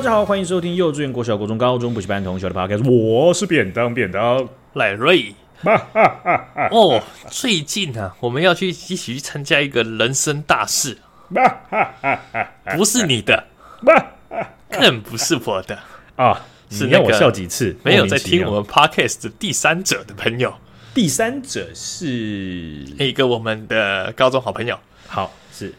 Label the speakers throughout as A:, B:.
A: 大家好，欢迎收听幼稚园、国小、国中、高中补习班同学的 Podcast，我是便当便当
B: 赖瑞。哦，最近啊，我们要去一起去参加一个人生大事，不是你的，更不是我的
A: 啊，是让我笑几次？
B: 没有在听我们 Podcast 的第三者的朋友，
A: 第三者是
B: 一个我们的高中好朋友。
A: 好，是。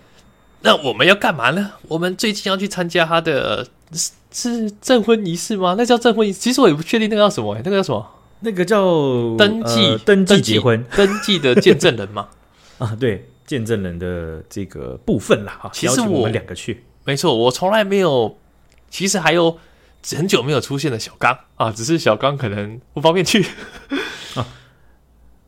B: 那我们要干嘛呢？我们最近要去参加他的是是证婚仪式吗？那叫证婚仪式？其实我也不确定那个叫什么、欸，那个叫什么？
A: 那个叫
B: 登记、呃、
A: 登记结婚
B: 登记，的见证人吗？
A: 啊，对，见证人的这个部分啦。
B: 其实我，
A: 我们两个去，
B: 没错，我从来没有。其实还有很久没有出现的小刚啊，只是小刚可能不方便去
A: 啊。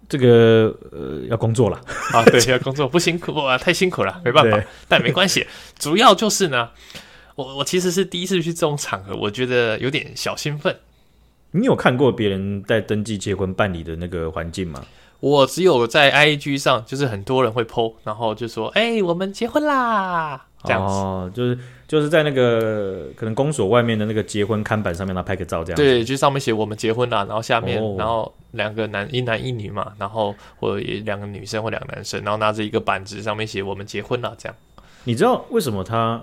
A: 这个呃，要工作了
B: 啊，对，要工作不辛苦啊，太辛苦了，没办法，但没关系。主要就是呢，我我其实是第一次去这种场合，我觉得有点小兴奋。
A: 你有看过别人在登记结婚办理的那个环境吗？
B: 我只有在 IG 上，就是很多人会 po，然后就说：“哎、欸，我们结婚啦！”这样子，
A: 哦，就是就是在那个可能公所外面的那个结婚看板上面，他拍个照这样。
B: 对，就上面写“我们结婚啦”，然后下面，哦、然后两个男一男一女嘛，然后或者两个女生或两个男生，然后拿着一个板子，上面写“我们结婚啦”这样。
A: 你知道为什么他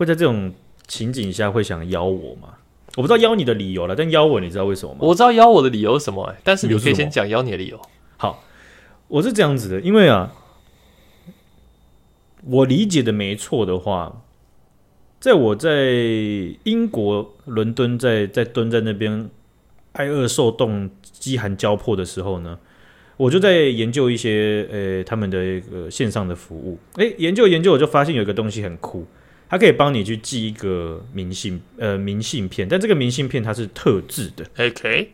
A: 会在这种情景下会想邀我吗？我不知道邀你的理由了，但邀我，你知道为什么吗？
B: 我知道邀我的理由是什么、欸，但是你可以先讲邀你的理由。
A: 好，我是这样子的，因为啊，我理解的没错的话，在我在英国伦敦在在蹲在那边挨饿受冻、饥寒交迫的时候呢，我就在研究一些呃他们的一个线上的服务。诶，研究研究，我就发现有一个东西很酷。它可以帮你去寄一个明信，呃，明信片，但这个明信片它是特制的
B: ，OK。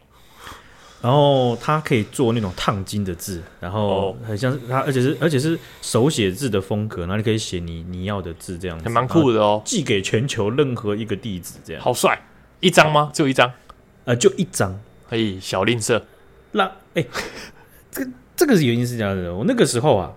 A: 然后它可以做那种烫金的字，然后很像是它，而且是而且是手写字的风格，然后你可以写你你要的字，这样子，
B: 还蛮酷的哦。
A: 寄给全球任何一个地址，这样
B: 好帅。一张吗？就一张？
A: 呃，就一张。
B: 可以小吝啬。
A: 那哎，这个这个原因是这样的，我那个时候啊，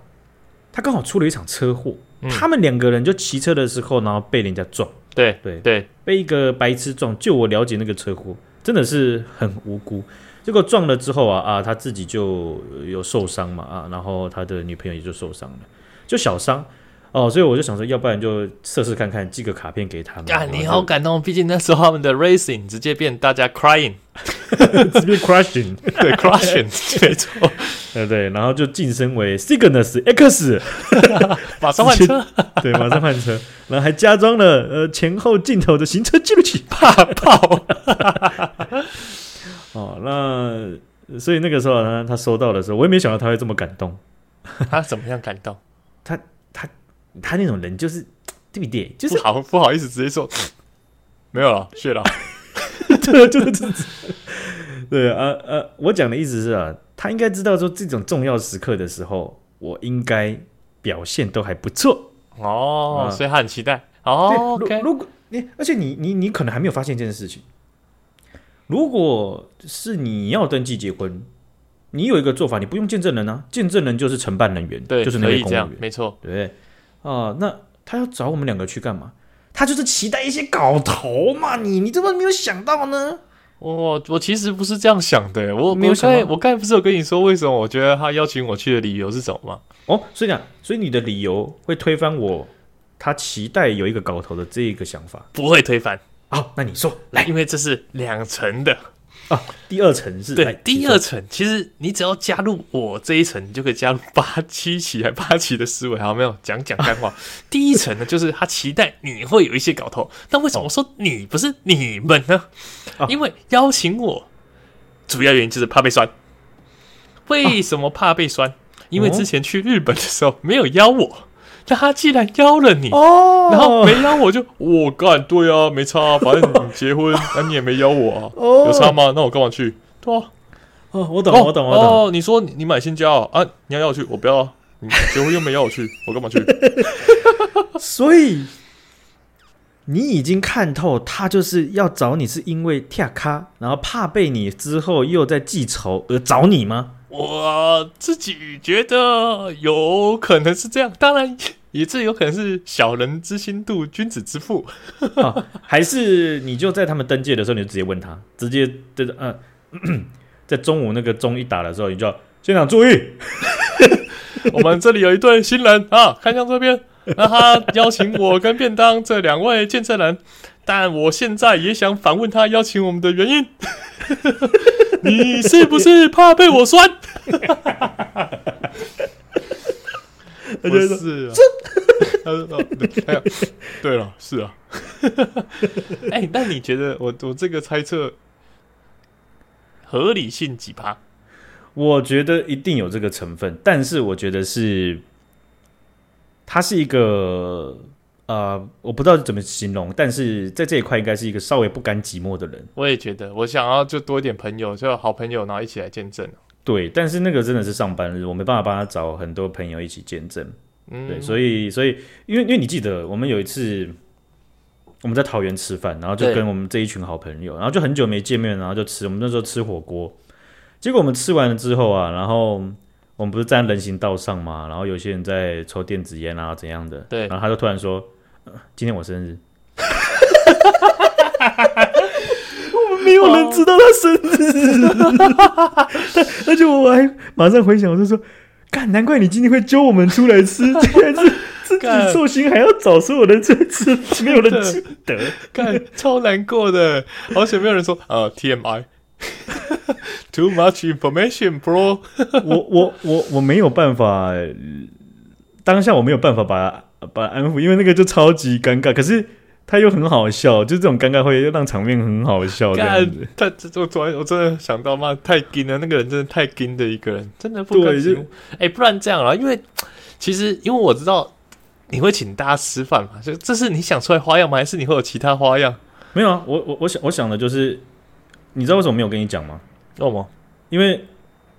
A: 他刚好出了一场车祸。嗯、他们两个人就骑车的时候，然后被人家撞。
B: 对对对，
A: 被一个白痴撞。就我了解那个车祸，真的是很无辜。结果撞了之后啊啊，他自己就有受伤嘛啊，然后他的女朋友也就受伤了，就小伤。哦，所以我就想说，要不然就测试看看，寄个卡片给他们。
B: 啊，你好感动，毕竟那时候他们的 racing 直接变大家 crying，
A: 直接 crushing，
B: 对 crushing，没错，
A: 对对，然后就晋升为 Cygnus X，
B: 马上换车，
A: 对，马上换车，然后还加装了呃前后镜头的行车记录器，
B: 怕爆。
A: 哦，那所以那个时候呢，他收到的时候，我也没想到他会这么感动。
B: 他怎么样感动？
A: 他他。他那种人就是对不对？就是
B: 不好不好意思，直接说 没有了，谢了。
A: 对，就是这。对啊呃，我讲的意思是啊，他应该知道说这种重要时刻的时候，我应该表现都还不错
B: 哦，啊、所以他很期待哦。
A: 对，如果你而且你你你可能还没有发现这件事情，如果是你要登记结婚，你有一个做法，你不用见证人啊，见证人就是承办人员，
B: 对，
A: 就是那个公务员，
B: 没错，
A: 对。啊，那他要找我们两个去干嘛？他就是期待一些搞头嘛！你你怎么没有想到呢？
B: 我我其实不是这样想的，我没有想。我刚才不是有跟你说为什么我觉得他邀请我去的理由是什么吗？
A: 哦，所以讲，所以你的理由会推翻我他期待有一个搞头的这一个想法？
B: 不会推翻。
A: 好，那你说来，
B: 因为这是两层的。
A: 啊，第二层是
B: 对，第二层其实你只要加入我这一层，你就可以加入八七期还八期的思维，好没有？讲讲干话。第一层呢，就是他期待你会有一些搞头。那为什么我说你不是你们呢？哦、因为邀请我，主要原因就是怕被酸。为什么怕被酸？哦、因为之前去日本的时候没有邀我。那他既然邀了你，oh. 然后没邀我就我干，对啊，没差啊，反正你结婚，那你也没邀我啊，oh. 有差吗？那我干嘛去？对啊，
A: 哦，我懂，我懂，我懂。
B: 哦，你说你买新家啊？啊，你要邀我去，我不要啊。你结婚又没邀我去，我干嘛去？
A: 所以你已经看透，他就是要找你，是因为跳咖，然后怕被你之后又在记仇而找你吗？
B: 我自己觉得有可能是这样，当然。也这有可能是小人之心度君子之腹，
A: 啊，还是你就在他们登记的时候，你就直接问他，直接对着嗯，在中午那个钟一打的时候，你就要现场注意，
B: 我们这里有一对新人啊，看向这边，那他邀请我跟便当这两位见证人，但我现在也想反问他邀请我们的原因，你是不是怕被我酸？不是啊，他说哦，对，对了，是啊。哎、欸，那你觉得我我这个猜测合理性几趴？
A: 我觉得一定有这个成分，但是我觉得是他是一个呃，我不知道怎么形容，但是在这一块应该是一个稍微不甘寂寞的人。
B: 我也觉得，我想要就多一点朋友，就好朋友，然后一起来见证。
A: 对，但是那个真的是上班日，我没办法帮他找很多朋友一起见证。嗯，对，所以，所以，因为，因为你记得，我们有一次我们在桃园吃饭，然后就跟我们这一群好朋友，然后就很久没见面，然后就吃，我们那时候吃火锅，结果我们吃完了之后啊，然后我们不是站人行道上嘛，然后有些人在抽电子烟啊，怎样的，
B: 对，
A: 然后他就突然说：“呃、今天我生日。”没有人知道他生日，而且我还马上回想，我就说：“干，难怪你今天会揪我们出来吃，竟然是自己寿星还要找所有人在吃，没有人记得，
B: 干超难过的。而且没有人说呃 TMI，too much information，bro。
A: 我我我我没有办法，当下我没有办法把把安抚，因为那个就超级尴尬。可是。他又很好笑，就这种尴尬会让场面很好笑这样子。
B: 他这我昨天我真的想到妈太金了，那个人真的太金的一个人，真的不可以。哎、欸，不然这样啊，因为其实因为我知道你会请大家吃饭嘛，就这是你想出来花样吗？还是你会有其他花样？
A: 没有啊，我我我想我想的就是，你知道为什么没有跟你讲吗？
B: 知道吗？
A: 因为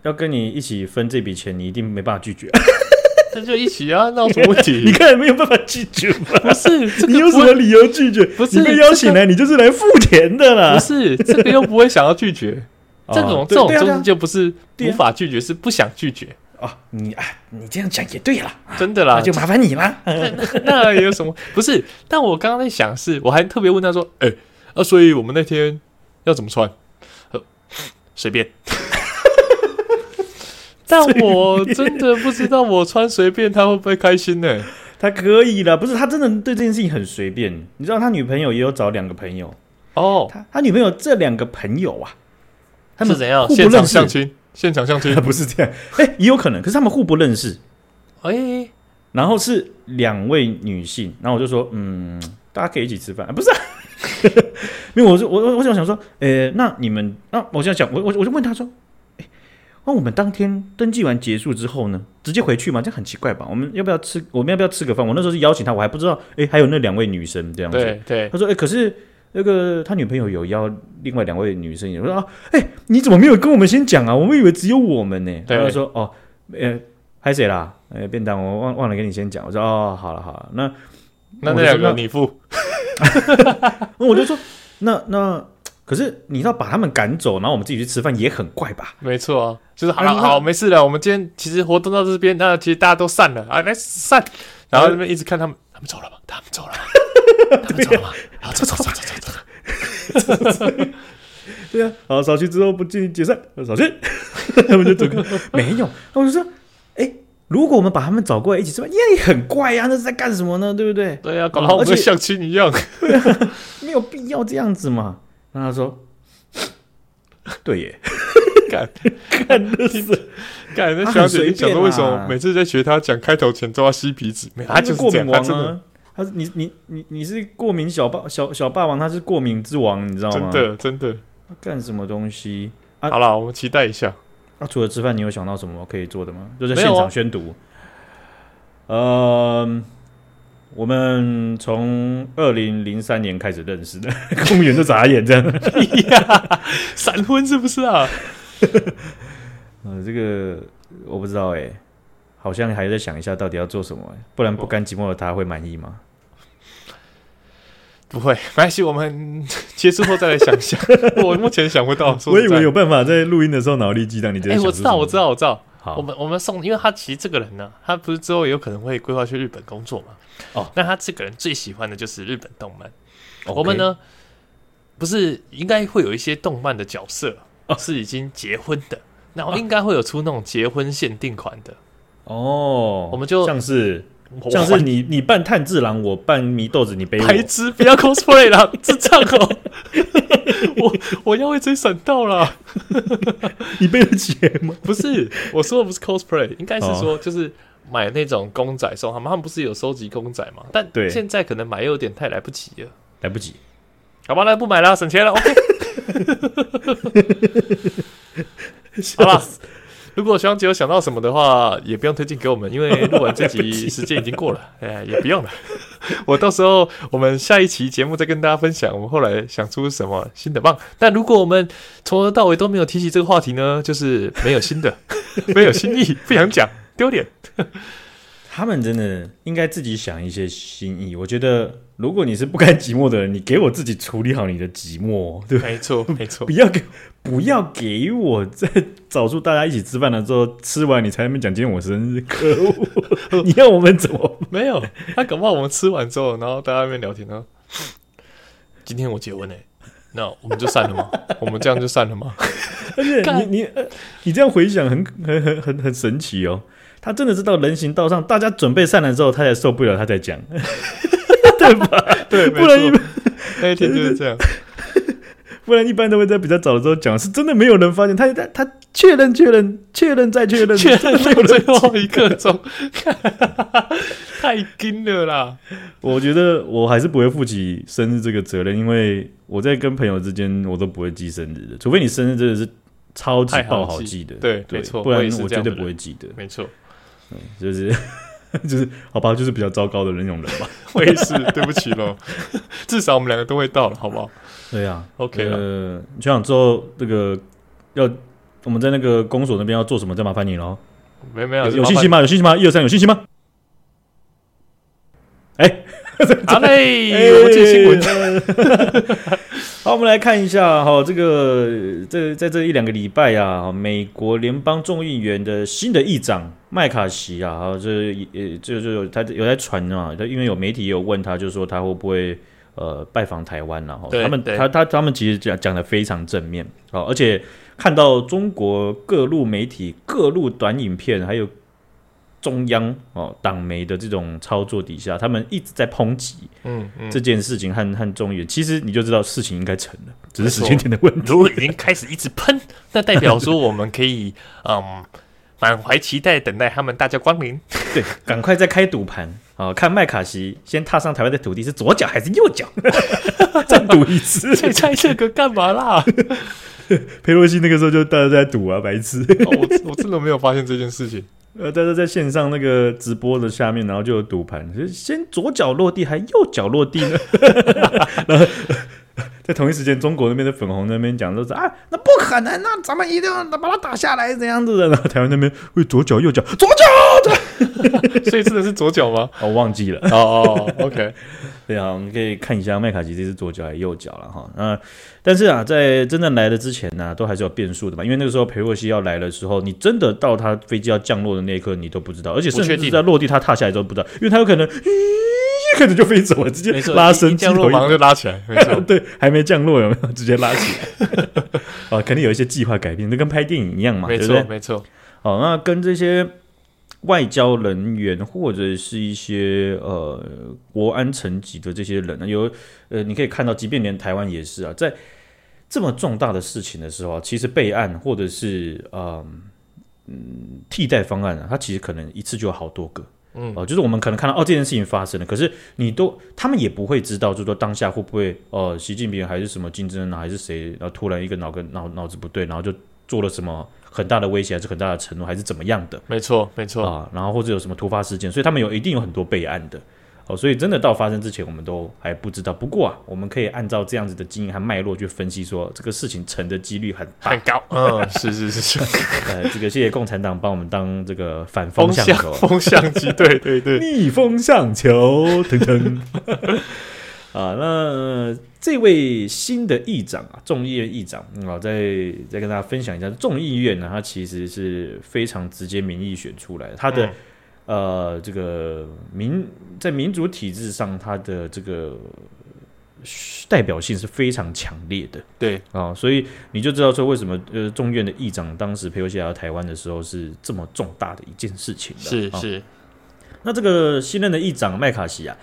A: 要跟你一起分这笔钱，你一定没办法拒绝。
B: 那就一起啊，那有什么问题？
A: 你看没有办法拒绝吗？
B: 不是，这个、
A: 你有什么理由拒绝？不是，你被邀请来，这个、你就是来付钱的啦。
B: 不是，这个又不会想要拒绝。这种这种东西就不是无法拒绝，是不想拒绝。
A: 哦，你啊，你这样讲也对了，
B: 真的啦，
A: 那就麻烦你啦。
B: 那那有什么？不是，但我刚刚在想是，是我还特别问他说，哎、啊、所以我们那天要怎么穿？呃，随便。但我真的不知道，我穿随便他会不会开心呢？
A: 他可以了，不是他真的对这件事情很随便。你知道他女朋友也有找两个朋友哦，他他女朋友这两个朋友啊，他们
B: 是怎样？现场相亲？现场相亲？
A: 不是这样，哎、欸，也有可能，可是他们互不认识，哎、欸，然后是两位女性，然后我就说，嗯，大家可以一起吃饭，不是、啊？因为我说我我我想想说，呃、欸，那你们，那我现在讲，我我我就问他说。那我们当天登记完结束之后呢，直接回去吗？这很奇怪吧？我们要不要吃？我们要不要吃个饭？我那时候是邀请他，我还不知道，哎，还有那两位女生这样子。
B: 对对。
A: 他说，哎，可是那个他女朋友有邀另外两位女生，我说啊，哎，你怎么没有跟我们先讲啊？我们以为只有我们呢。对。他说，哦，呃，还谁啦？哎，便当我忘忘了跟你先讲。我说，哦，好了好了，那
B: 那那两个你付。
A: 那我就说，那那。可是你要把他们赶走，然后我们自己去吃饭也很怪吧？
B: 没错啊，就是好了，好，没事了。我们今天其实活动到这边，那其实大家都散了啊，来散。然后那边一直看他们，他们走了吗？他们走了 吗？他们走了吗？好，走走走走走走。
A: 对啊，好，扫去之后不进行解散，扫去，他们就走开。没有，那我就说，哎，如果我们把他们找过来一起吃饭，也很怪呀，那是在干什么呢？对不对？
B: 对呀，搞得好像相亲一样，
A: 没有必要这样子嘛。然后他说：“ 对耶，
B: 干 干的是干那小姐，你讲的为什么每次在学他讲开头前都要吸鼻子？
A: 他就是过敏王啊！他是你你你你是过敏小霸小小霸王，他是过敏之王，你知道吗？
B: 真的真的，
A: 干什么东西？
B: 好了，我们期待一下。
A: 那除了吃饭，你有想到什么可以做的吗？就在现场宣读。嗯。”我们从二零零三年开始认识的，公园都眨眼这样。
B: 闪婚是不是啊？
A: 呃，这个我不知道哎，好像还在想一下到底要做什么，不然不甘寂寞的他会满意吗？
B: 不会，没关系，我们结束后再来想一下。我目前想不到，
A: 我以为有办法在录音的时候脑力激荡。你觉得？哎，
B: 我知道，我知道，我知道。
A: 好，
B: 我们我们送，因为他其实这个人呢，他不是之后也有可能会规划去日本工作嘛？
A: 哦，
B: 那他这个人最喜欢的就是日本动漫。我们呢，不是应该会有一些动漫的角色是已经结婚的，然后应该会有出那种结婚限定款的
A: 哦。
B: 我们就
A: 像是像是你你扮炭治郎，我扮祢豆子，你背我。
B: 白痴，不要 cosplay 了，智障哦！我我要会追闪到了，
A: 你背得起吗？
B: 不是，我说的不是 cosplay，应该是说就是买那种公仔送他们，他们不是有收集公仔吗？但现在可能买又有点太来不及了，
A: 来不及，
B: 好吧，那不买了，省钱了，OK。好了。如果小姐有想到什么的话，也不用推荐给我们，因为录完这集时间已经过了，哎，也不用了。我到时候我们下一期节目再跟大家分享，我们后来想出什么新的棒。但如果我们从头到尾都没有提起这个话题呢，就是没有新的，没有新意，不想讲，丢脸。
A: 他们真的应该自己想一些心意。我觉得，如果你是不甘寂寞的人，你给我自己处理好你的寂寞，对，
B: 没错，没错，
A: 不要给，不要给我在找出大家一起吃饭的时候，吃完你才能讲今天我生日，可恶！你要我们怎么
B: 没有？他搞不好我们吃完之后，然后大家在那边聊天呢。今天我结婚呢，那我们就散了吗？我们这样就散了吗？
A: 而且你你你这样回想，很很很很很神奇哦。他真的是到人行道上，大家准备散了之后，他才受不了，他才讲，对吧？
B: 对，不然一般那一天就是这样，
A: 不然一般都会在比较早的时候讲，是真的没有人发现，他他他确认确认确认再
B: 确认，确认最后一刻钟，太惊了啦！
A: 我觉得我还是不会负起生日这个责任，因为我在跟朋友之间，我都不会记生日的，除非你生日真的是超级爆好记的，
B: 对，没错，
A: 不然我绝对不会记得，
B: 没错。
A: 就是 就是好吧，就是比较糟糕的那种人吧。
B: 我也是，对不起喽。至少我们两个都会到了，好不好？
A: 对呀，
B: OK 了。
A: 呃，就想之后那个要我们在那个公所那边要做什么，再麻烦你喽。
B: 没没有
A: 有信心吗？有信心吗？一二三，有信心吗？哎，
B: 好嘞，我们进新闻。
A: 好，我们来看一下哈，这个这在这一两个礼拜啊，美国联邦众议员的新的议长麦卡锡啊，哈，这呃，就就有他有在传啊，他因为有媒体也有问他，就是说他会不会呃拜访台湾，然后他们他他他们其实讲讲的非常正面啊，而且看到中国各路媒体各路短影片，还有。中央哦，党媒的这种操作底下，他们一直在抨击，嗯，这件事情和和中原，其实你就知道事情应该成了，只是时间点的问题。
B: 如果已经开始一直喷，那代表说我们可以 嗯满怀期待等待他们大驾光临。
A: 对，赶快再开赌盘啊，看麦卡锡先踏上台湾的土地是左脚还是右脚，再赌一次。
B: 再猜这个干嘛啦？
A: 裴洛西那个时候就大家在赌啊，白痴。
B: 哦、我我真的没有发现这件事情。
A: 呃，大家在线上那个直播的下面，然后就有赌盘，先左脚落地还右脚落地呢？然后 在同一时间，中国那边的粉红那边讲都是啊，那不可能，那咱们一定要把它打下来，怎样子的。然后台湾那边会左脚右脚，左脚，
B: 所以真的是左脚吗？
A: 我忘记了。
B: 哦哦，OK。
A: 对啊，我们可以看一下麦卡锡这是左脚还是右脚了哈。那，但是啊，在真正来的之前呢、啊，都还是有变数的嘛。因为那个时候裴洛西要来的时候，你真的到他飞机要降落的那一刻，你都不知道，而且甚至是在落地他踏下来都不知道，因为他有可能 一开始就飞走了，直接拉升
B: 降落马上就拉起来，没错，
A: 对，还没降落有没有直接拉起来？啊，肯定有一些计划改变，那跟拍电影一样嘛，
B: 没错没错。
A: 哦，那跟这些。外交人员或者是一些呃国安层级的这些人呢，有呃，你可以看到，即便连台湾也是啊，在这么重大的事情的时候，其实备案或者是呃嗯替代方案啊，它其实可能一次就有好多个，嗯，哦、呃，就是我们可能看到哦这件事情发生了，可是你都他们也不会知道，就是说当下会不会哦、呃、习近平还是什么金正恩还是谁，然后突然一个脑跟脑脑子不对，然后就做了什么。很大的威胁，还是很大的承诺，还是怎么样的？
B: 没错，没错
A: 啊。然后或者有什么突发事件，所以他们有一定有很多备案的哦。所以真的到发生之前，我们都还不知道。不过啊，我们可以按照这样子的经验和脉络去分析，说这个事情成的几率很大
B: 很高。嗯，是是是是。
A: 呃，这个谢谢共产党帮我们当这个反风向球，
B: 风向机，对对对，
A: 逆风向球，腾腾。啊，那、呃、这位新的议长啊，众议院议长啊，再再跟大家分享一下，众议院呢，它其实是非常直接民意选出来的，它的、嗯、呃这个民在民主体制上，它的这个代表性是非常强烈的，
B: 对
A: 啊，所以你就知道说为什么呃众议院的议长当时佩洛西来到台湾的时候是这么重大的一件事情了，
B: 是是。
A: 是那这个新任的议长麦卡锡啊。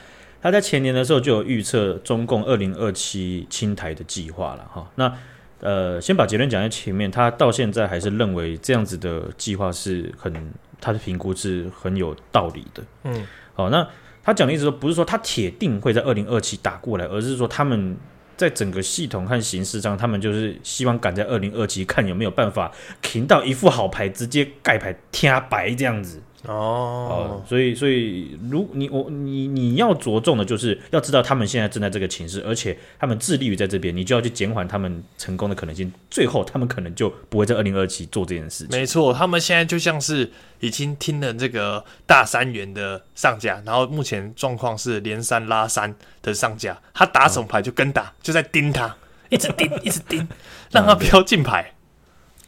A: 他在前年的时候就有预测中共二零二七侵台的计划了哈。那呃，先把结论讲在前面，他到现在还是认为这样子的计划是很他的评估是很有道理的。嗯，好，那他讲的意思说不是说他铁定会在二零二七打过来，而是说他们在整个系统和形式上，他们就是希望赶在二零二七看有没有办法停到一副好牌，直接盖牌贴白这样子。哦，所以所以，如你我你你要着重的就是要知道他们现在正在这个情势，而且他们致力于在这边，你就要去减缓他们成功的可能性。最后，他们可能就不会在二零二七做这件事情。
B: 没错，他们现在就像是已经听了这个大三元的上家，然后目前状况是连三拉三的上家，他打什么牌就跟打，嗯、就在盯他，一直盯，一直盯，让他不要进牌。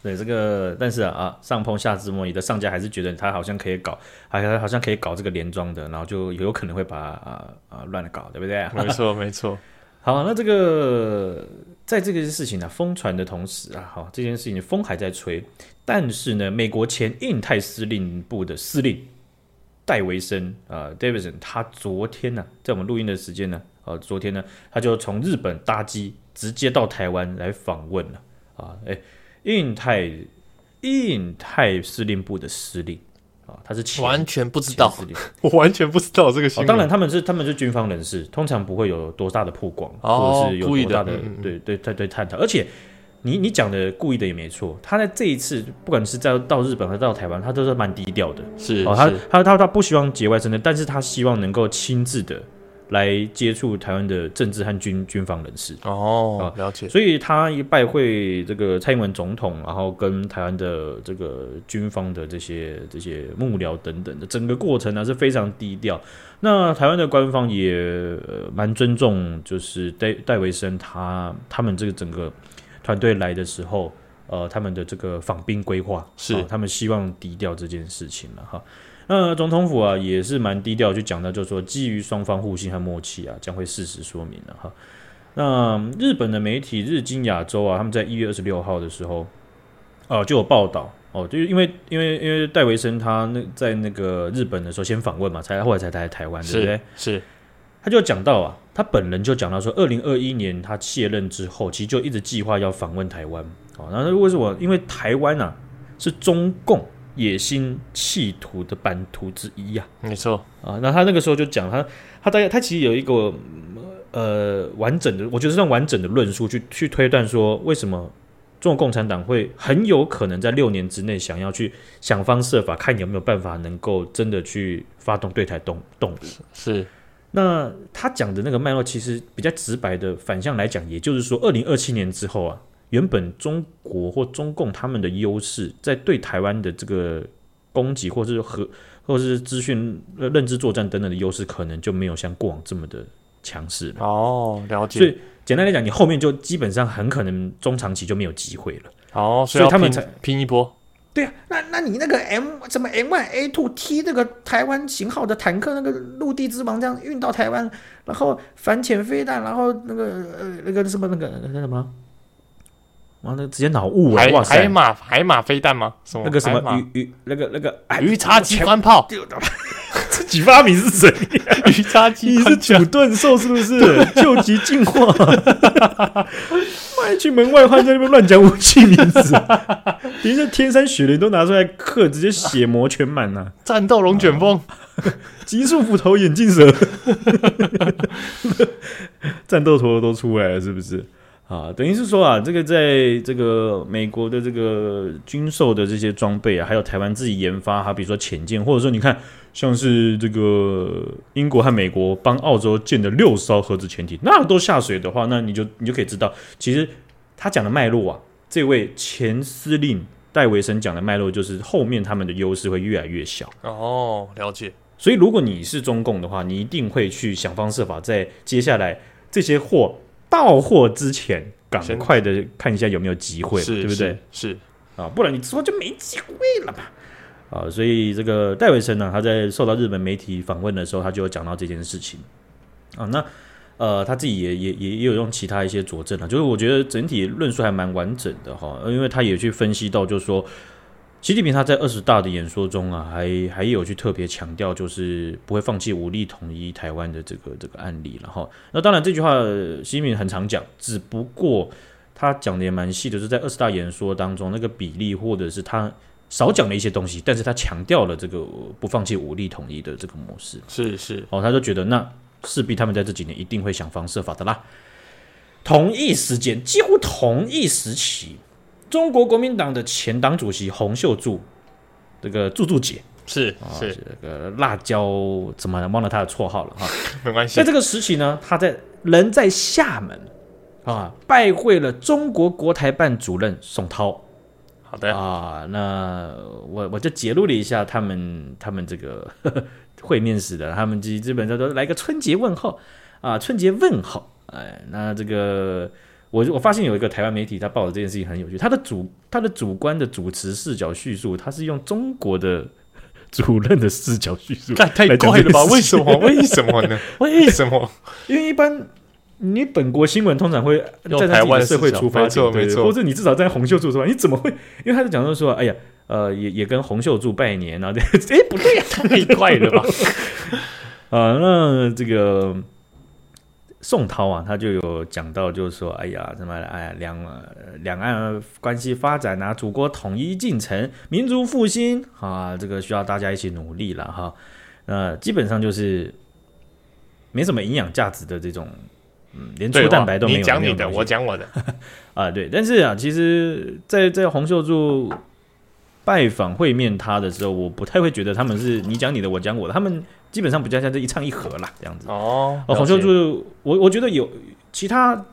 A: 对这个，但是啊啊，上碰下自摸，你的上家还是觉得他好像可以搞，还好像可以搞这个连庄的，然后就有可能会把啊啊乱了搞，对不对？
B: 没错，没错。
A: 好，那这个在这个事情呢疯传的同时啊，好，这件事情的风还在吹，但是呢，美国前印太司令部的司令戴维森啊，Davidson，他昨天呢，在我们录音的时间呢，呃，昨天呢，他就从日本搭机直接到台湾来访问了啊，哎。印太印太司令部的司令啊，他是
B: 完全不知道，我完全不知道这个新闻。
A: 当然，他们是他们是军方人士，通常不会有多大的曝光，或者是有多大的对对对对探讨。而且，你你讲的故意的也没错，他在这一次，不管是在到日本还是到台湾，他都是蛮低调的。
B: 是哦，
A: 他他他他不希望节外生枝，但是他希望能够亲自的。来接触台湾的政治和军军方人士
B: 哦，了解。
A: 所以他一拜会这个蔡英文总统，然后跟台湾的这个军方的这些这些幕僚等等的整个过程呢是非常低调。那台湾的官方也蛮尊重，就是戴戴维森他他们这个整个团队来的时候，呃，他们的这个访宾规划
B: 是
A: 他们希望低调这件事情了哈。那总统府啊也是蛮低调，去讲到就是说，基于双方互信和默契啊，将会适时说明了哈。那日本的媒体日经亚洲啊，他们在一月二十六号的时候，哦、呃、就有报道哦，就是因为因为因为戴维森他那在那个日本的时候先访问嘛，才后来才来台湾，对不对？
B: 是，
A: 他就讲到啊，他本人就讲到说，二零二一年他卸任之后，其实就一直计划要访问台湾。哦，那为什么？因为台湾啊是中共。野心企图的版图之一呀、
B: 啊，没错
A: 啊。那他那个时候就讲他，他大概他其实有一个呃完整的，我觉得算完整的论述去去推断说，为什么中国共产党会很有可能在六年之内想要去想方设法，看有没有办法能够真的去发动对台动动武。
B: 是，
A: 那他讲的那个脉络，其实比较直白的反向来讲，也就是说，二零二七年之后啊。原本中国或中共他们的优势，在对台湾的这个攻击，或是和或是资讯认知作战等等的优势，可能就没有像过往这么的强势了。
B: 哦，了解。
A: 所以简单来讲，你后面就基本上很可能中长期就没有机会了。
B: 哦，所以，他们才拼一波。
A: 对啊，那那你那个 M 什么 M one A two T 那个台湾型号的坦克，那个陆地之王这样运到台湾，然后反潜飞弹，然后那个呃那个什么那个那什么。哇，那直接脑雾哎！哇塞，
B: 海马海马飞弹吗？
A: 什么那个什么鱼鱼那个那个
B: 鱼叉机关炮，
A: 自己 发明是谁？
B: 鱼叉机，
A: 你是土遁兽是不是？救急进化，外去门外汉在那边乱讲武器名字，连这天山雪莲都拿出来刻，直接血魔全满呐！
B: 战斗龙卷风，
A: 极速斧头眼镜蛇，战斗陀螺都出来了，是不是？啊，等于是说啊，这个在这个美国的这个军售的这些装备啊，还有台湾自己研发，哈，比如说潜舰，或者说你看，像是这个英国和美国帮澳洲建的六艘核子潜艇，那都下水的话，那你就你就可以知道，其实他讲的脉络啊，这位前司令戴维森讲的脉络，就是后面他们的优势会越来越小。
B: 哦，了解。
A: 所以如果你是中共的话，你一定会去想方设法，在接下来。这些货到货之前，赶快的看一下有没有机会，对不对？
B: 是
A: 啊，不然你之后就没机会了吧？啊，所以这个戴维森呢，他在受到日本媒体访问的时候，他就有讲到这件事情啊。那呃，他自己也也也也有用其他一些佐证啊，就是我觉得整体论述还蛮完整的哈，因为他也去分析到，就是说。习近平他在二十大的演说中啊，还还有去特别强调，就是不会放弃武力统一台湾的这个这个案例了哈。那当然这句话习近平很常讲，只不过他讲的也蛮细的，就是在二十大演说当中那个比例，或者是他少讲了一些东西，但是他强调了这个不放弃武力统一的这个模式。
B: 是是
A: 哦，他就觉得那势必他们在这几年一定会想方设法的啦。同一时间，几乎同一时期。中国国民党的前党主席洪秀柱，这个柱柱姐
B: 是是
A: 这个辣椒，怎么忘了他的绰号了哈？
B: 没关系。
A: 在这个时期呢，他在人在厦门啊，拜会了中国国台办主任宋涛。
B: 好的
A: 啊，那我我就揭露了一下他们他们这个呵 呵会面时的，他们基基本上都来个春节问候啊，春节问候。哎，那这个。我我发现有一个台湾媒体，他报的这件事情很有趣。他的主他的主观的主持视角叙述，他是用中国的 主任的视角叙述，
B: 太怪了吧？为什么？为什么呢？为什么？
A: 因为一般你本国新闻通常会在台湾社会出发点，没错，没错，或者你至少在洪秀柱出发，你怎么会？因为他是讲到说，哎呀，呃，也也跟洪秀柱拜年啊，这 哎不对呀，太怪了吧？啊，那这个。宋涛啊，他就有讲到，就是说，哎呀，什么，哎，两两岸关系发展啊，祖国统一进程、民族复兴啊，这个需要大家一起努力了哈。呃，基本上就是没什么营养价值的这种，嗯，连粗蛋白都没有。
B: 你讲你的，我讲我的
A: 啊，对。但是啊，其实，在在洪秀柱拜访会面他的时候，我不太会觉得他们是你讲你的，我讲我的，他们。基本上比较像这一唱一和啦，这样子
B: 哦。
A: 洪秀柱，我我觉得有其他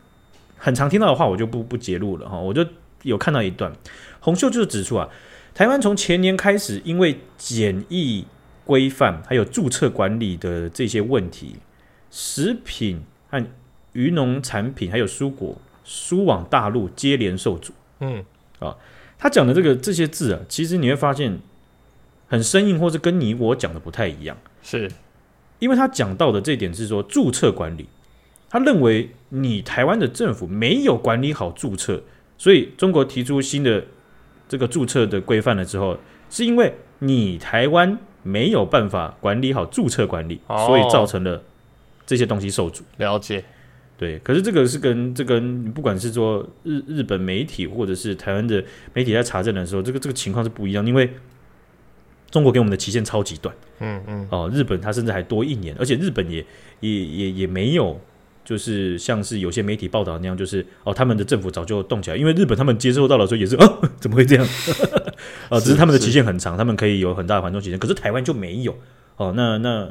A: 很常听到的话，我就不不揭露了哈。我就有看到一段，洪秀柱指出啊，台湾从前年开始，因为检疫规范还有注册管理的这些问题，食品和渔农产品还有蔬果输往大陆接连受阻。嗯啊，他讲的这个这些字啊，其实你会发现很生硬，或是跟你我讲的不太一样。
B: 是，
A: 因为他讲到的这一点是说注册管理，他认为你台湾的政府没有管理好注册，所以中国提出新的这个注册的规范了之后，是因为你台湾没有办法管理好注册管理，哦、所以造成了这些东西受阻。
B: 了解，
A: 对。可是这个是跟这跟不管是说日日本媒体或者是台湾的媒体在查证的时候，这个这个情况是不一样，因为。中国给我们的期限超级短，
B: 嗯嗯，
A: 哦，日本它甚至还多一年，而且日本也也也也没有，就是像是有些媒体报道那样，就是哦，他们的政府早就动起来，因为日本他们接收到的时候也是，哦，怎么会这样？哦，只是他们的期限很长，他们可以有很大的缓冲期限，可是台湾就没有，哦，那那、呃、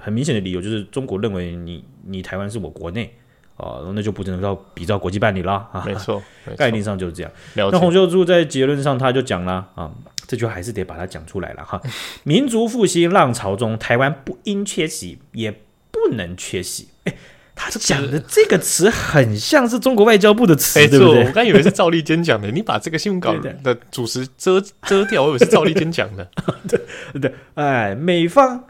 A: 很明显的理由就是中国认为你你台湾是我国内，哦，那就不只能到比照国际办理啦，啊，
B: 没错，
A: 概念上就是这样。那洪秀柱在结论上他就讲了啊。这句话还是得把它讲出来了哈！民族复兴浪潮中，台湾不应缺席，也不能缺席。哎，他讲的这个词很像是中国外交部的词，对不对？
B: 我刚以为是赵立坚讲的，你把这个新闻稿 的主持遮遮掉，我以为是赵立坚讲的。
A: 对对，哎，美方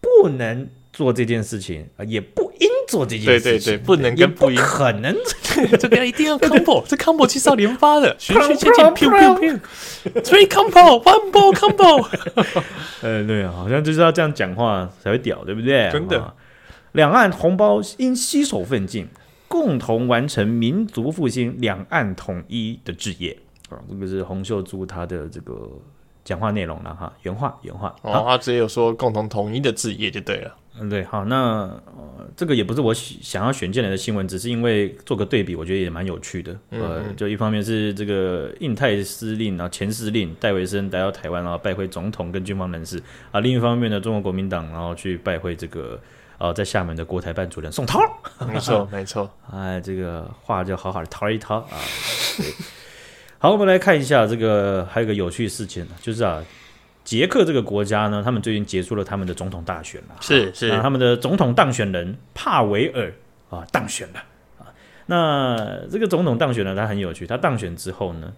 A: 不能做这件事情啊，也不应做这件事情，
B: 对对对，不能跟不
A: 可能。
B: 这个一定要 combo，这 combo 其实要连发的，循序渐进，pew pew pew，three combo，one ball combo。
A: 呃，对啊，好像就是要这样讲话才会屌，对不对？
B: 真的，
A: 两岸同胞应携手奋进，共同完成民族复兴、两岸统一的志业。啊，这个是洪秀柱他的这个讲话内容了哈，原话原话。
B: 哦，他只有说共同统一的字也就对了。
A: 嗯，对，好，那呃，这个也不是我想要选进来的新闻，只是因为做个对比，我觉得也蛮有趣的。呃，就一方面是这个印太司令啊，前司令戴维森来到台湾，然后拜会总统跟军方人士啊；另一方面呢，中国国民党然后去拜会这个呃，在厦门的国台办主任宋涛。
B: 没错，没错。
A: 哎，这个话就好好的掏一掏啊。好，我们来看一下这个，还有个有趣的事情，就是啊。捷克这个国家呢，他们最近结束了他们的总统大选了。
B: 是是，
A: 那他们的总统当选人帕维尔啊当选了啊。那这个总统当选了，他很有趣。他当选之后呢，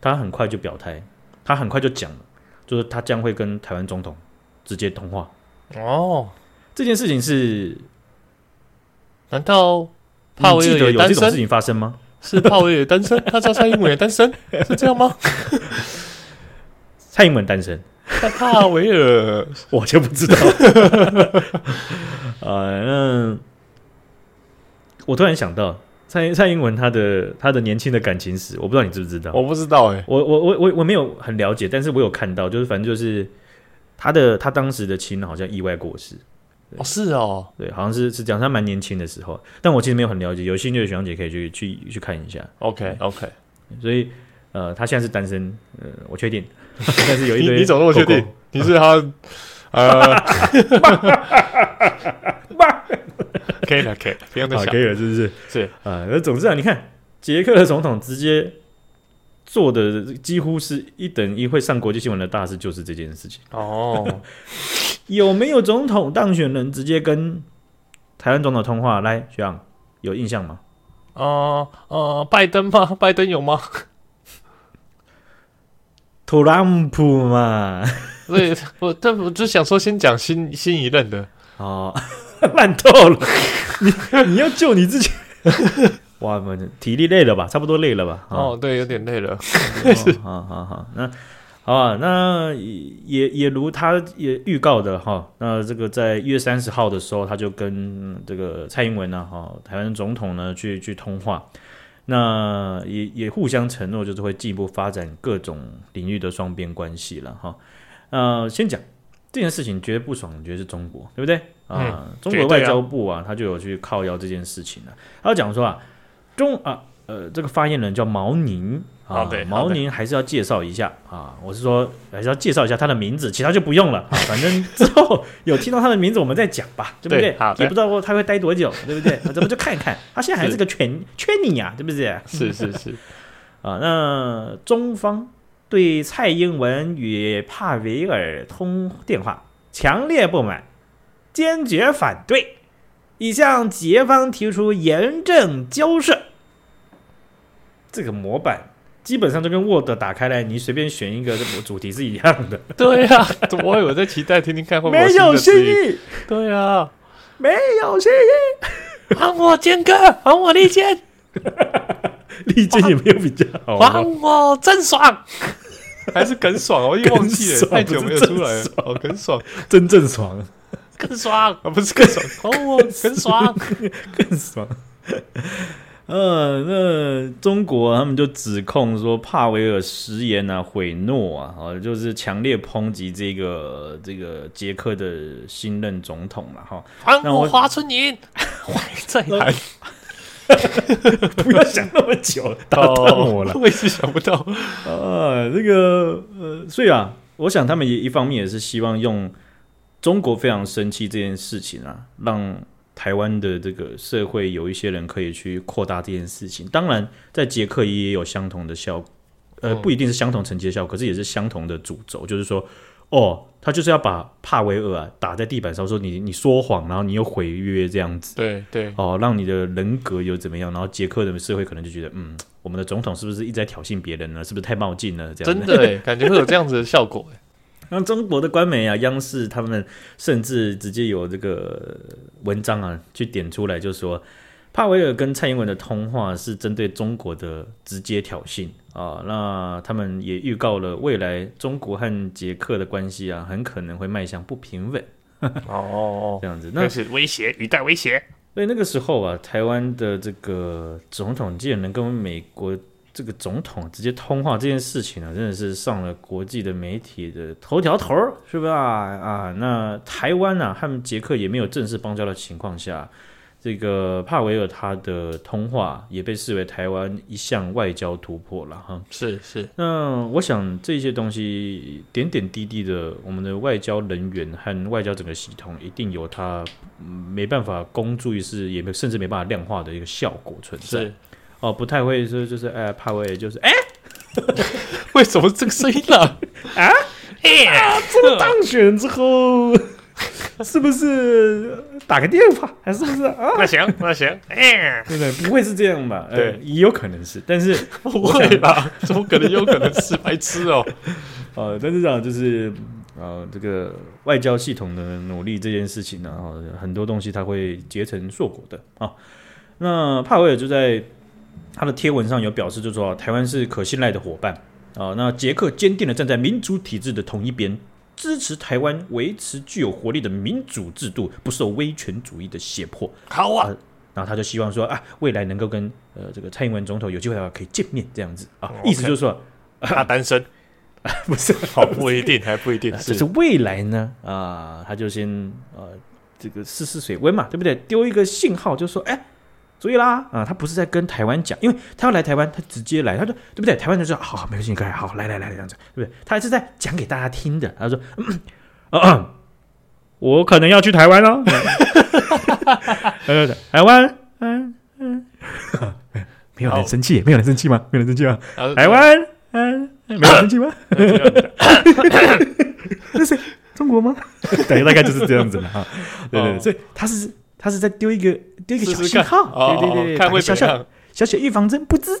A: 他很快就表态，他很快就讲了，就是他将会跟台湾总统直接通话。
B: 哦，
A: 这件事情是？
B: 难道帕维尔有这种
A: 事情发生吗？
B: 是帕维尔单身？他叫蔡英文也单身？是这样吗？
A: 蔡英文单身？
B: 那帕维尔
A: 我就不知道。呃，那我突然想到蔡蔡英文他的他的年轻的感情史，我不知道你知不知道？
B: 我不知道哎、欸，
A: 我我我我我没有很了解，但是我有看到，就是反正就是他的他当时的亲好像意外过世。
B: 哦，是哦，
A: 对，好像是是讲他蛮年轻的时候，但我其实没有很了解，有兴趣的学长姐可以去去去看一下。
B: OK OK，
A: 所以呃，他现在是单身，呃，我确定，但是有一堆
B: 你，你怎么那么确定？你是他呃，可以了，可以了，不用再想，
A: 可以了，是不是？
B: 是
A: 啊，那、呃、总之啊，你看捷克的总统直接做的几乎是一等一会上国际新闻的大事，就是这件事情
B: 哦。
A: 有没有总统当选人直接跟台湾总统通话？来，学长有印象吗？
B: 呃呃，拜登吗？拜登有吗？
A: 特朗普嘛？
B: 对，我但我就想说，先讲新新一任的
A: 哦，烂透了。你你要救你自己？哇，我体力累了吧？差不多累了吧？
B: 哦，哦对，有点累了。
A: 哦、好好好，那。好啊，那也也如他也预告的哈，那这个在一月三十号的时候，他就跟这个蔡英文呢，哈，台湾总统呢去去通话，那也也互相承诺，就是会进一步发展各种领域的双边关系了哈。呃，先讲这件事情，觉得不爽，觉得是中国，对不对啊？嗯、中国外交部啊，他就有去靠腰这件事情了，他讲说啊，中啊。呃，这个发言人叫毛宁啊，对，毛宁还是要介绍一下啊。我是说，还是要介绍一下他的名字，其他就不用了。啊、反正之后有听到他的名字，我们再讲吧，对不对？好，也不知道他会待多久，对不对？咱们就看看，他现在还是个圈圈你呀，对不对？
B: 是是是。
A: 啊，那中方对蔡英文与帕维尔通电话强烈不满，坚决反对，已向捷方提出严正交涉。这个模板基本上就跟 Word 打开来，你随便选一个主题是一样的。
B: 对呀、啊，我有在期待听听看会不会
A: 没有新意。
B: 对啊，
A: 没有新意。
B: 还我坚哥，还我利剑。
A: 利剑也没有比较好。
B: 还我郑爽，还是耿爽？我已经忘记了，太久没有出来了。哦，耿爽，
A: 真正爽，
B: 更爽啊！不是更爽，还我更爽，
A: 更爽。呃，那中国他们就指控说帕维尔食言啊、毁诺啊，啊，就是强烈抨击这个这个捷克的新任总统了哈。
B: 还我华春莹，还在喊，
A: 不要想那么久，打断我了，
B: 我也是想不到
A: 啊。这个呃，所以啊，我想他们也一方面也是希望用中国非常生气这件事情啊，让。台湾的这个社会有一些人可以去扩大这件事情，当然在捷克也有相同的效果，呃，不一定是相同层级的效果，可是也是相同的主轴，就是说，哦，他就是要把帕维尔啊打在地板上，说你你说谎，然后你又毁约这样子，
B: 对对，
A: 哦，让你的人格又怎么样，然后捷克的社会可能就觉得，嗯，我们的总统是不是一直在挑衅别人呢？是不是太冒进了？这样
B: 真的，感觉会有这样子的效果。
A: 那中国的官媒啊，央视他们甚至直接有这个文章啊，去点出来，就说帕维尔跟蔡英文的通话是针对中国的直接挑衅啊。那他们也预告了未来中国和捷克的关系啊，很可能会迈向不平稳。哦哦哦，这样子，
B: 那是威胁，语带威胁。
A: 所以那个时候啊，台湾的这个总统竟然能跟美国。这个总统直接通话这件事情呢，真的是上了国际的媒体的头条头，是吧？啊，那台湾呢、啊，和捷克也没有正式邦交的情况下，这个帕维尔他的通话也被视为台湾一项外交突破了哈。
B: 是是，
A: 那我想这些东西点点滴滴的，我们的外交人员和外交整个系统一定有它没办法公诸于世，也没甚至没办法量化的一个效果存在。哦，不太会说，就是哎，帕维尔就是哎，
B: 为什么这个声音呢？啊，
A: 哎呀，这当选之后，是不是打个电话？还是不是啊？
B: 那行，那行，哎，
A: 对不对？不会是这样吧？
B: 对
A: 呃，也有可能是，但是
B: 不会吧？怎么可能有可能是白痴哦？
A: 呃，但是讲就是呃，这个外交系统的努力这件事情呢，啊，很多东西它会结成硕果的啊。那帕维尔就在他的贴文上有表示，就说台湾是可信赖的伙伴啊。那捷克坚定的站在民主体制的同一边。支持台湾维持具有活力的民主制度，不受威权主义的胁迫。
B: 好啊，
A: 然后他就希望说啊，未来能够跟呃这个蔡英文总统有机会的话可以见面这样子啊，意思就是说
B: 他单身啊，
A: 不是
B: 好不一定，还不一定，
A: 只是未来呢啊，他就先呃这个试试水温嘛，对不对？丢一个信号，就说哎。注意啦啊，他不是在跟台湾讲，因为他要来台湾，他直接来，他说对不对？台湾人说好，好，没关系，你来，好，来来来这样子，对不对？他还是在讲给大家听的。他说，嗯，嗯，嗯，我可能要去台湾了。台湾，嗯嗯，没有人生气，没有人生气吗？没有人生气吗？台湾，嗯，没有人生气吗？这 是中国吗？对，大概就是这样子的哈。对对，所以他是。他是在丢一个丢一个小信号，对对对，看会小小小小预防针，不知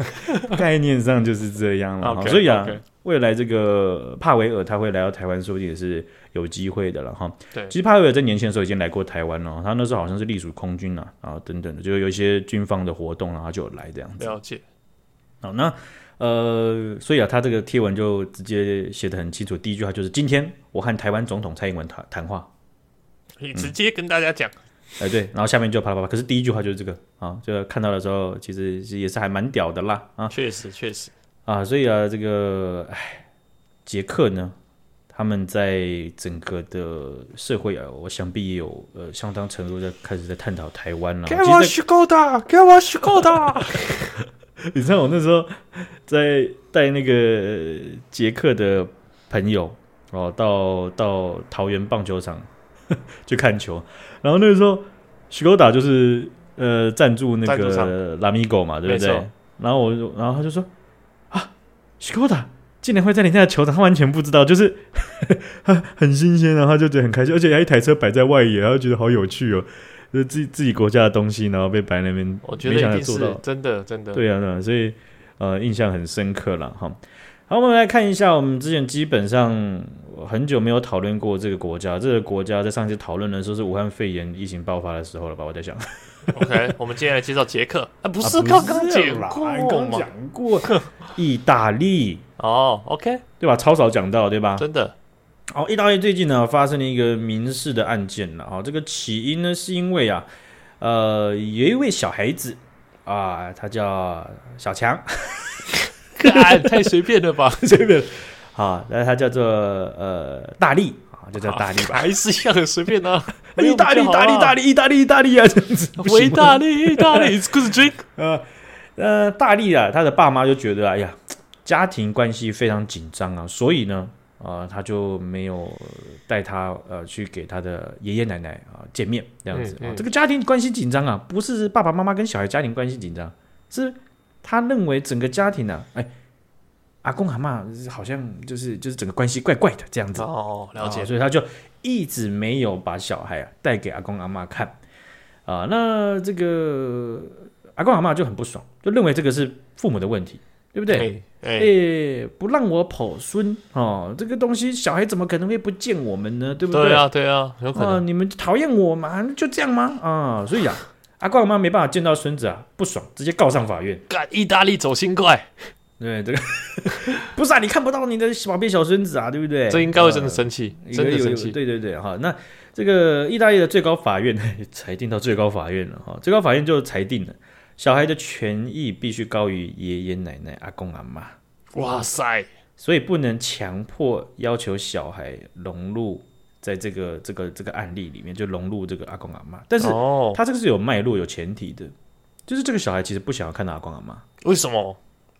A: 概念上就是这样了。所以啊，未来这个帕维尔他会来到台湾，说不定也是有机会的了哈。对，其实帕维尔在年轻的时候已经来过台湾了，他那时候好像是隶属空军啊，然后等等的，就有一些军方的活动，然后就有来这样子。
B: 了解。
A: 好，那呃，所以啊，他这个贴文就直接写的很清楚，第一句话就是：今天我和台湾总统蔡英文谈谈话，
B: 你直接跟大家讲。
A: 哎，对，然后下面就啪啪啪，可是第一句话就是这个啊，就看到的时候，其实也是还蛮屌的啦啊，
B: 确实确实
A: 啊，所以啊，这个哎，捷克呢，他们在整个的社会啊，我想必也有呃相当程度在开始在探讨台湾了。给我虚构的，给我虚构的。你知道我那时候在带那个捷克的朋友哦，到到桃园棒球场。去看球，然后那个时候，许勾达就是呃赞助那个拉米狗嘛，对不对？然后我就，然后他就说啊，许勾达竟然会在你那个球场，他完全不知道，就是 他很新鲜，然后他就觉得很开心，而且还一台车摆在外野，然后觉得好有趣哦，就是自己自己国家的东西，然后被摆那边，
B: 我觉得一定是真的真的，
A: 对啊，对啊，所以呃印象很深刻了哈。好，我们来看一下，我们之前基本上很久没有讨论过这个国家。这个国家在上次讨论的时候是武汉肺炎疫情爆发的时候了吧？我在想。
B: OK，我们接下来介绍捷克啊，不是刚刚讲过吗？
A: 刚讲过，意大利
B: 哦，OK，
A: 对吧？超少讲到，对吧？
B: 真的。
A: 哦，意大利最近呢发生了一个民事的案件了啊。这个起因呢是因为啊，呃，有一位小孩子啊，他叫小强。
B: 太随便了吧，
A: 随便。好，那他叫做呃大力啊，就叫大力吧，
B: 还是一样很随便啊。
A: 意 大利，意大利，意大利，意大利，意大利啊，这样子。
B: 意大利，意大利，It's good drink。
A: 呃呃，大力啊，他的爸妈就觉得哎呀，家庭关系非常紧张啊，所以呢，呃，他就没有带他呃去给他的爷爷奶奶啊见面，这样子啊。这个家庭关系紧张啊，不是爸爸妈妈跟小孩家庭关系紧张，是。他认为整个家庭呢、啊，哎，阿公阿妈好像就是就是整个关系怪怪的这样子
B: 哦，了解，
A: 所以他就一直没有把小孩啊带给阿公阿妈看啊。那这个阿公阿妈就很不爽，就认为这个是父母的问题，对不对？哎，哎不让我跑孙哦，这个东西小孩怎么可能会不见我们呢？对不对？
B: 对啊，对啊，有可能、啊、
A: 你们讨厌我嘛？就这样吗？啊，所以啊。阿公阿妈没办法见到孙子啊，不爽，直接告上法院。
B: 干意大利走心怪，
A: 对这个 不是啊，你看不到你的宝贝小孙子啊，对不对？
B: 这应该会真的生气，呃、真的生气。
A: 对对对，哈，那这个意大利的最高法院裁定到最高法院了哈，最高法院就裁定了，小孩的权益必须高于爷爷奶奶、阿公阿妈。
B: 哇塞，
A: 所以不能强迫要求小孩融入。在这个这个这个案例里面，就融入这个阿公阿妈，但是他这个是有脉络、有前提的，就是这个小孩其实不想要看到阿公阿妈。
B: 为什么？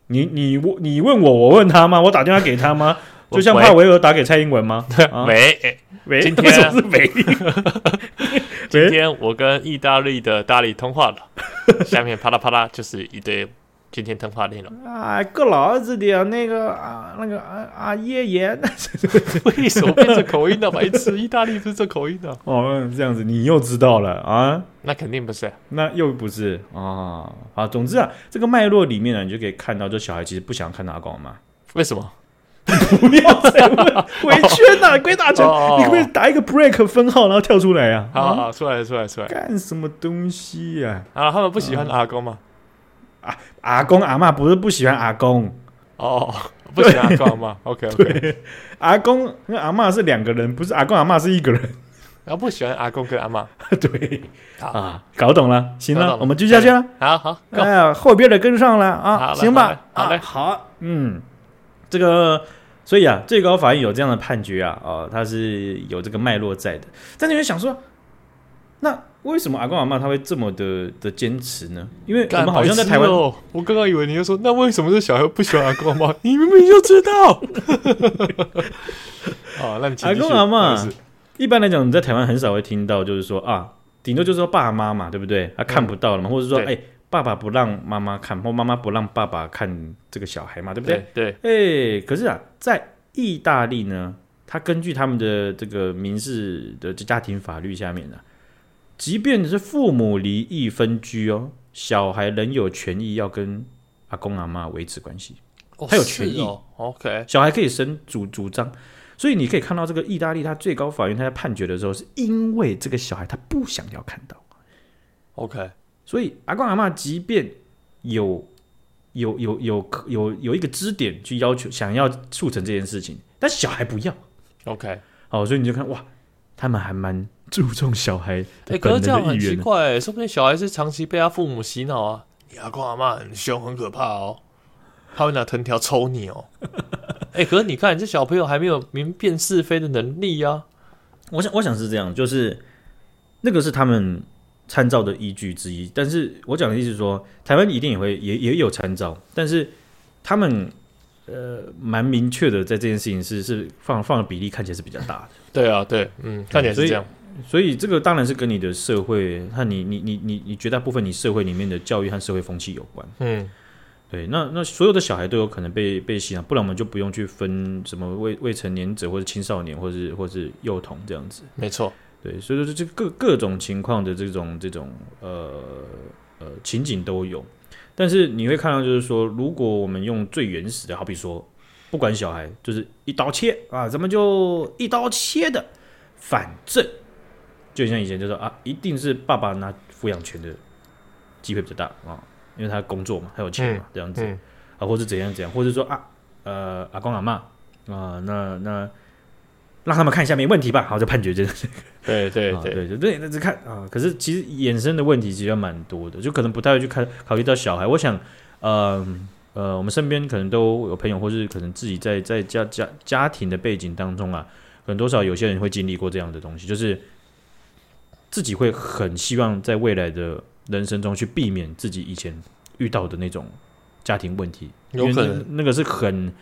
A: 你你问你问我，我问他吗？我打电话给他吗？就像帕维尔打给蔡英文吗？
B: 没没，今天是没。今天我跟意大利的大力通话了，下面啪啦啪啦就是一堆今天通话内容
A: 啊，个老子的那个啊，那个啊啊爷爷，
B: 为什么变成口音的白痴？意大利不是这口音的
A: 哦，这样子你又知道了啊？
B: 那肯定不是，
A: 那又不是啊。好，总之啊，这个脉络里面呢，你就可以看到，这小孩其实不想看阿公嘛。
B: 为什么？
A: 不要再问，回圈呐，鬼打墙，你可不可以打一个 break 分号，然后跳出来啊？
B: 好好，出来了，出来，出来，
A: 干什么东西呀？
B: 啊，他们不喜欢阿公吗？
A: 啊，阿公阿妈不是不喜欢阿公
B: 哦，不喜欢阿公阿妈。OK OK，
A: 阿公跟阿妈是两个人，不是阿公阿妈是一个人。
B: 然后不喜欢阿公跟阿妈。
A: 对啊，搞懂了，行了，我们继续下去了。
B: 好好，
A: 哎呀，后边的跟上了啊，行吧？好嘞，好，嗯。这个，所以啊，最高法院有这样的判决啊，哦，他是有这个脉络在的。但你会想说，那为什么阿公阿妈他会这么的的坚持呢？因为我们好像在台湾，
B: 哦、我刚刚以为你要说，那为什么这小孩不喜欢阿公阿妈？你明明就知道。哦，那你阿
A: 公阿妈，一般来讲，你在台湾很少会听到，就是说啊，顶多就是说爸妈嘛，对不对？他看不到了嘛，嗯、或者说哎。爸爸不让妈妈看，或妈妈不让爸爸看这个小孩嘛，对不对？
B: 对。
A: 哎、欸，可是啊，在意大利呢，他根据他们的这个民事的家庭法律下面呢、啊，即便是父母离异分居哦，小孩仍有权益要跟阿公阿妈维持关系，
B: 哦、
A: 他有权益。
B: 哦、OK，
A: 小孩可以申主主张，所以你可以看到这个意大利，他最高法院他在判决的时候，是因为这个小孩他不想要看到。
B: OK。
A: 所以阿公阿妈即便有有有有有有一个支点去要求想要促成这件事情，但小孩不要。
B: OK，
A: 好，所以你就看哇，他们还蛮注重小孩。哎，
B: 可是这样很奇怪，说不定小孩是长期被他父母洗脑啊。你阿公阿妈很凶，很可怕哦，他会拿藤条抽你哦。哎，可是你看，这小朋友还没有明辨是非的能力啊。
A: 我想，我想是这样，就是那个是他们。参照的依据之一，但是我讲的意思是说，台湾一定也会也也有参照，但是他们呃蛮明确的，在这件事情是是放放的比例看起来是比较大的。
B: 对啊，对，嗯，看起来是这样。
A: 所以，所以这个当然是跟你的社会和你你你你你绝大部分你社会里面的教育和社会风气有关。嗯，对，那那所有的小孩都有可能被被洗脑，不然我们就不用去分什么未未成年者或者青少年，或是或是幼童这样子。
B: 没错。
A: 对，所以说这各各种情况的这种这种呃呃情景都有，但是你会看到，就是说，如果我们用最原始的，好比说，不管小孩，就是一刀切啊，咱们就一刀切的，反正就像以前就说啊，一定是爸爸拿抚养权的机会比较大啊，因为他工作嘛，他有钱嘛，嗯、这样子、嗯、啊，或者怎样怎样，或者说啊，呃，阿公阿妈啊，那那。让他们看一下没问题吧，好，就判决这个。
B: 对对 对
A: 对对对，那只看啊。可是其实衍生的问题其实蛮多的，就可能不太会去看考虑到小孩。我想，呃呃，我们身边可能都有朋友，或是可能自己在在家家家庭的背景当中啊，可能多少有些人会经历过这样的东西，就是自己会很希望在未来的人生中去避免自己以前遇到的那种家庭问题，
B: 有可能
A: 那个是很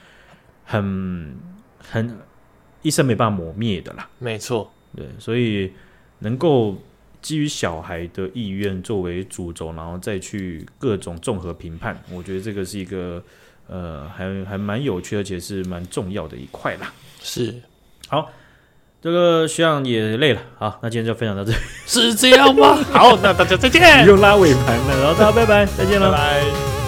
A: 很很。一生没办法磨灭的啦，
B: 没错，
A: 对，所以能够基于小孩的意愿作为主轴，然后再去各种综合评判，我觉得这个是一个呃，还还蛮有趣，而且是蛮重要的一块啦。
B: 是，
A: 好，这个学长也累了，好，那今天就分享到这里，
B: 是这样吗？好，那大家再见，
A: 不用拉尾盘了，然后大家拜拜，再见了，
B: 拜拜。